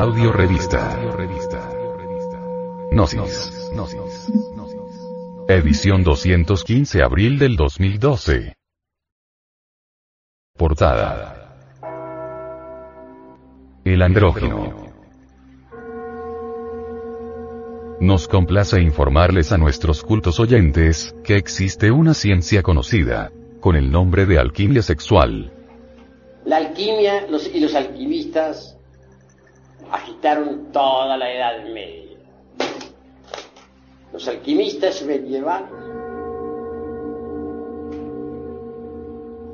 Audio revista. Gnosis. Edición 215 abril del 2012. Portada. El andrógeno. Nos complace informarles a nuestros cultos oyentes, que existe una ciencia conocida, con el nombre de alquimia sexual. La alquimia y los alquimistas agitaron toda la Edad Media. Los alquimistas medievales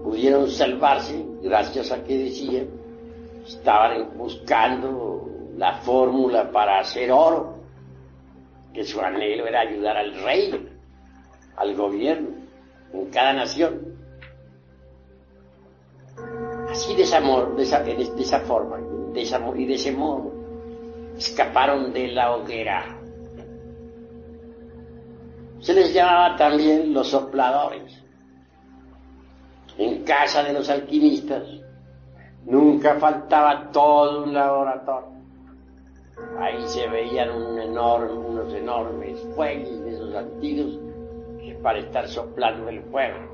pudieron salvarse gracias a que decían estaban buscando la fórmula para hacer oro, que su anhelo era ayudar al rey, al gobierno, en cada nación. Así de esa, esa, de esa forma, de esa, y de ese modo, escaparon de la hoguera. Se les llamaba también los sopladores. En casa de los alquimistas nunca faltaba todo un laboratorio. Ahí se veían unos enormes fuegos de esos antiguos para estar soplando el fuego.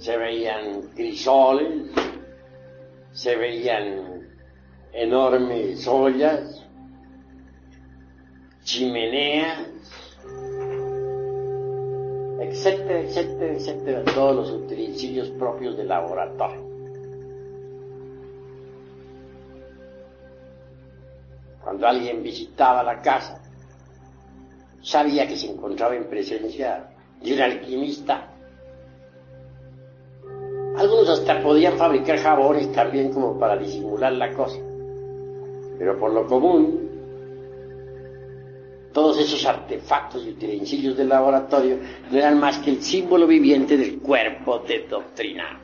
Se veían crisoles, se veían enormes ollas, chimeneas, etcétera, etcétera, etcétera, todos los utensilios propios del laboratorio. Cuando alguien visitaba la casa, sabía que se encontraba en presencia de un alquimista. Podían fabricar jabones también como para disimular la cosa. Pero por lo común, todos esos artefactos y utensilios del laboratorio no eran más que el símbolo viviente del cuerpo de doctrina.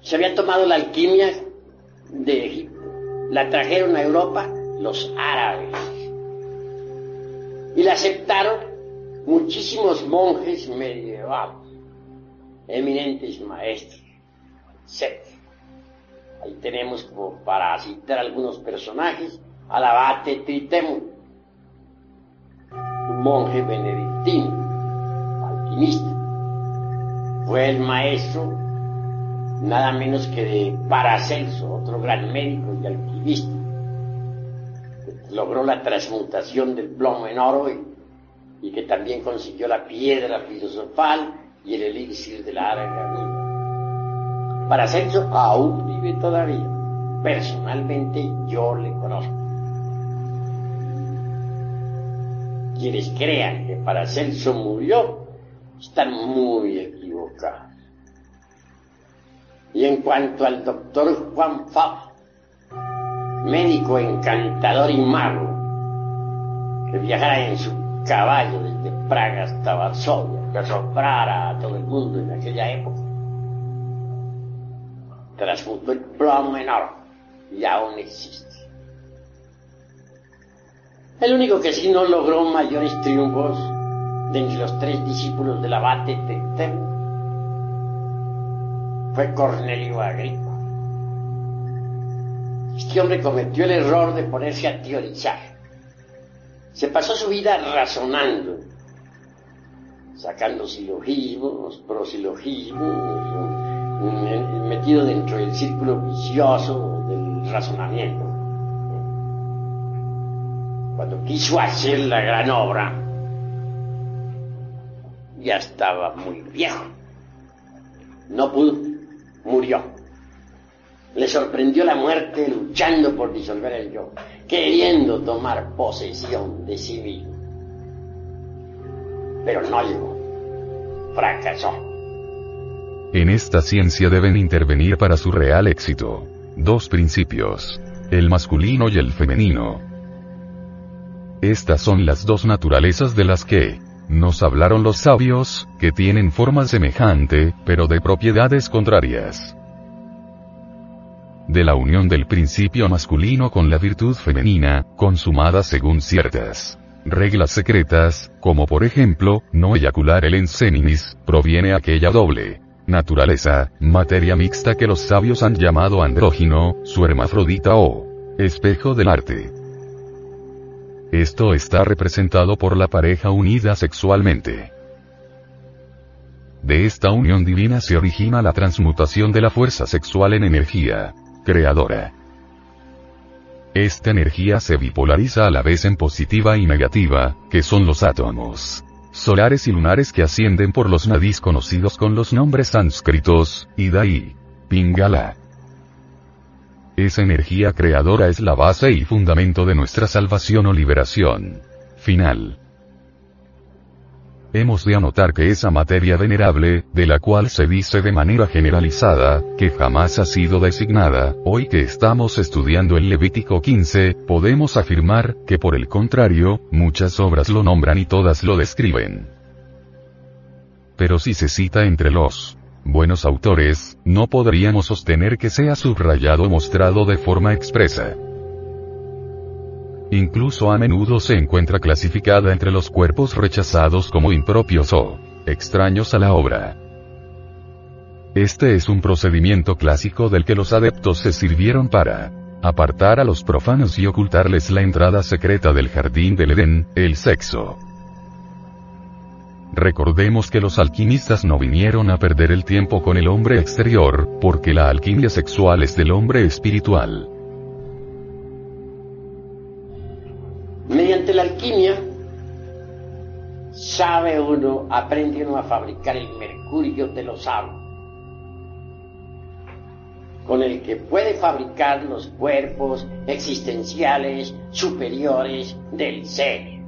Se había tomado la alquimia de Egipto, la trajeron a Europa los árabes y la aceptaron muchísimos monjes medievales, eminentes maestros, etc. Ahí tenemos como para citar algunos personajes al abate Tritemo, un monje benedictino, alquimista. Fue el maestro nada menos que de Paracelso, otro gran médico y alquimista. Logró la transmutación del plomo en oro y, que también consiguió la piedra filosofal y el elixir de la larga vida. Paracelso aún vive todavía. Personalmente yo le conozco. Quienes crean que Paracelso murió están muy equivocados. Y en cuanto al doctor Juan Fausto, médico encantador y mago, que viajara en su caballo desde Praga hasta Varsovia, que asombrara a todo el mundo en aquella época, transmutó el plomo en oro y aún existe. El único que sí no logró mayores triunfos de entre los tres discípulos del abate Tectemo fue Cornelio Agripa. Este hombre cometió el error de ponerse a teorizar. Se pasó su vida razonando, sacando silogismos, prosilogismos, metido dentro del círculo vicioso del razonamiento. Cuando quiso hacer la gran obra, ya estaba muy viejo. No pudo, murió. Le sorprendió la muerte luchando por disolver el yo, queriendo tomar posesión de sí mismo. Pero no llegó. Fracasó. En esta ciencia deben intervenir para su real éxito. Dos principios. El masculino y el femenino. Estas son las dos naturalezas de las que nos hablaron los sabios, que tienen forma semejante, pero de propiedades contrarias de la unión del principio masculino con la virtud femenina, consumada según ciertas reglas secretas, como por ejemplo, no eyacular el enseninis, proviene aquella doble naturaleza, materia mixta que los sabios han llamado andrógino, su hermafrodita o espejo del arte. Esto está representado por la pareja unida sexualmente. De esta unión divina se origina la transmutación de la fuerza sexual en energía creadora. Esta energía se bipolariza a la vez en positiva y negativa, que son los átomos solares y lunares que ascienden por los nadis conocidos con los nombres sánscritos, Ida y Pingala. Esa energía creadora es la base y fundamento de nuestra salvación o liberación final hemos de anotar que esa materia venerable, de la cual se dice de manera generalizada, que jamás ha sido designada, hoy que estamos estudiando el Levítico 15, podemos afirmar, que por el contrario, muchas obras lo nombran y todas lo describen. Pero si se cita entre los buenos autores, no podríamos sostener que sea subrayado o mostrado de forma expresa. Incluso a menudo se encuentra clasificada entre los cuerpos rechazados como impropios o extraños a la obra. Este es un procedimiento clásico del que los adeptos se sirvieron para apartar a los profanos y ocultarles la entrada secreta del jardín del Edén, el sexo. Recordemos que los alquimistas no vinieron a perder el tiempo con el hombre exterior, porque la alquimia sexual es del hombre espiritual. La alquimia, sabe uno, aprende uno a fabricar el mercurio de los sabios, con el que puede fabricar los cuerpos existenciales superiores del ser,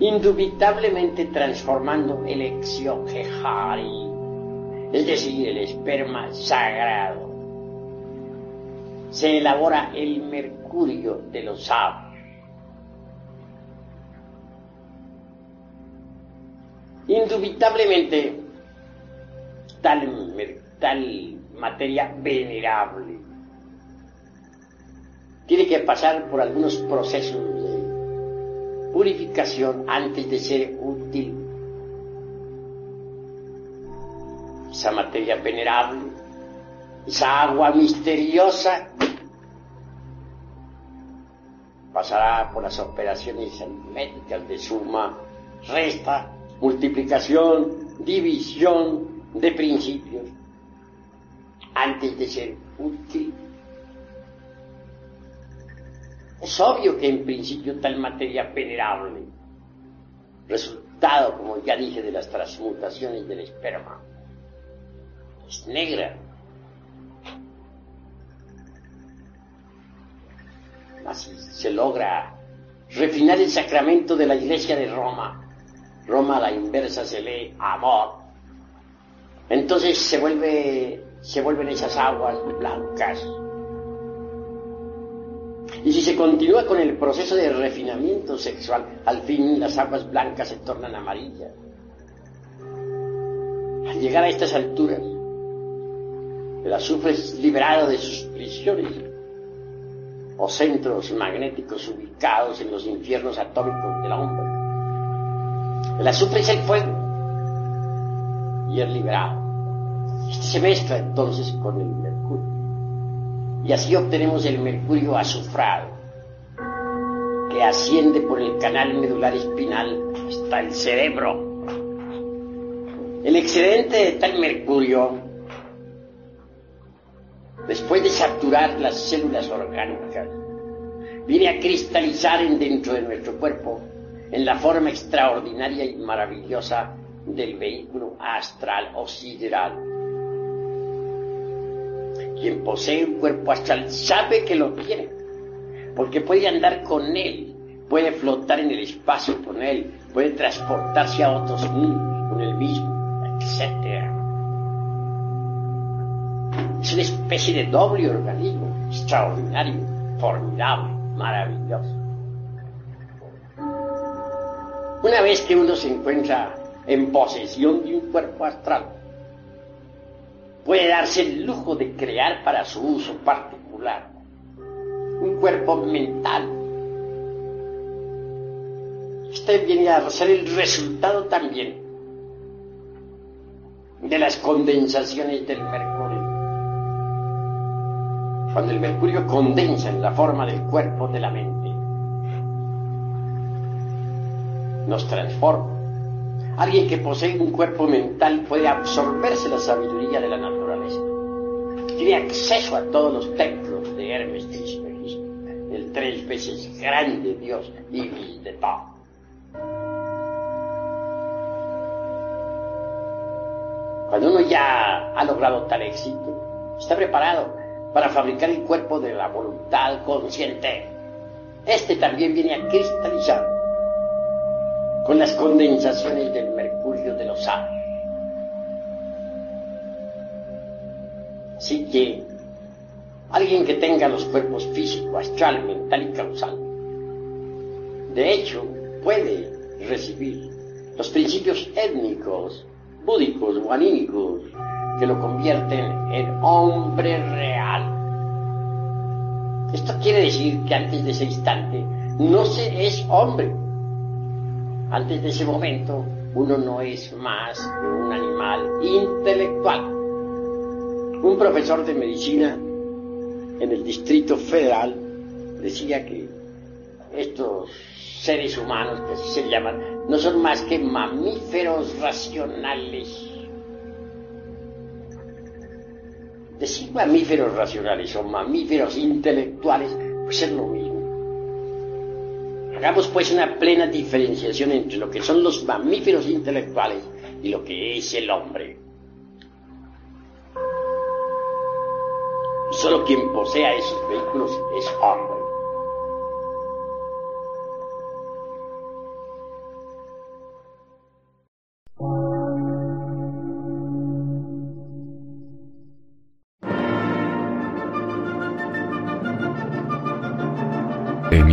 indubitablemente transformando el exiohari, es decir, el esperma sagrado, se elabora el mercurio de los sabios. Indubitablemente, tal, tal materia venerable tiene que pasar por algunos procesos de purificación antes de ser útil. Esa materia venerable, esa agua misteriosa pasará por las operaciones aritméticas de suma, resta, multiplicación, división de principios, antes de ser útil. Es obvio que en principio tal materia venerable, resultado, como ya dije, de las transmutaciones del esperma, es negra, Se logra refinar el sacramento de la iglesia de Roma. Roma a la inversa se lee amor. Entonces se vuelven esas aguas blancas. Y si se continúa con el proceso de refinamiento sexual, al fin las aguas blancas se tornan amarillas. Al llegar a estas alturas, el azufre es liberado de sus prisiones o centros magnéticos ubicados en los infiernos atómicos del hombre. El azufre es el fuego y es liberado. Este se mezcla entonces con el mercurio. Y así obtenemos el mercurio azufrado, que asciende por el canal medular espinal hasta el cerebro. El excedente de tal mercurio después de saturar las células orgánicas, viene a cristalizar en dentro de nuestro cuerpo en la forma extraordinaria y maravillosa del vehículo astral o sideral. Quien posee un cuerpo astral sabe que lo tiene, porque puede andar con él, puede flotar en el espacio con él, puede transportarse a otros mundos con él mismo, etc. Es una especie de doble organismo, extraordinario, formidable, maravilloso. Una vez que uno se encuentra en posesión de un cuerpo astral, puede darse el lujo de crear para su uso particular un cuerpo mental. Este viene a ser el resultado también de las condensaciones del mercurio. Cuando el mercurio condensa en la forma del cuerpo de la mente, nos transforma. Alguien que posee un cuerpo mental puede absorberse la sabiduría de la naturaleza. Tiene acceso a todos los templos de Hermes Trismegisto, el tres veces grande Dios y de todo. Cuando uno ya ha logrado tal éxito, está preparado para fabricar el cuerpo de la voluntad consciente. Este también viene a cristalizar con las condensaciones del mercurio de los años. Así que alguien que tenga los cuerpos físico, astral, mental y causal, de hecho, puede recibir los principios étnicos búdicos o anímicos que lo convierten en hombre real. Esto quiere decir que antes de ese instante no se es hombre. Antes de ese momento uno no es más que un animal intelectual. Un profesor de medicina en el Distrito Federal decía que estos seres humanos, que así se llaman, no son más que mamíferos racionales. Decir mamíferos racionales o mamíferos intelectuales, pues es lo mismo. Hagamos pues una plena diferenciación entre lo que son los mamíferos intelectuales y lo que es el hombre. Solo quien posea esos vehículos es hombre.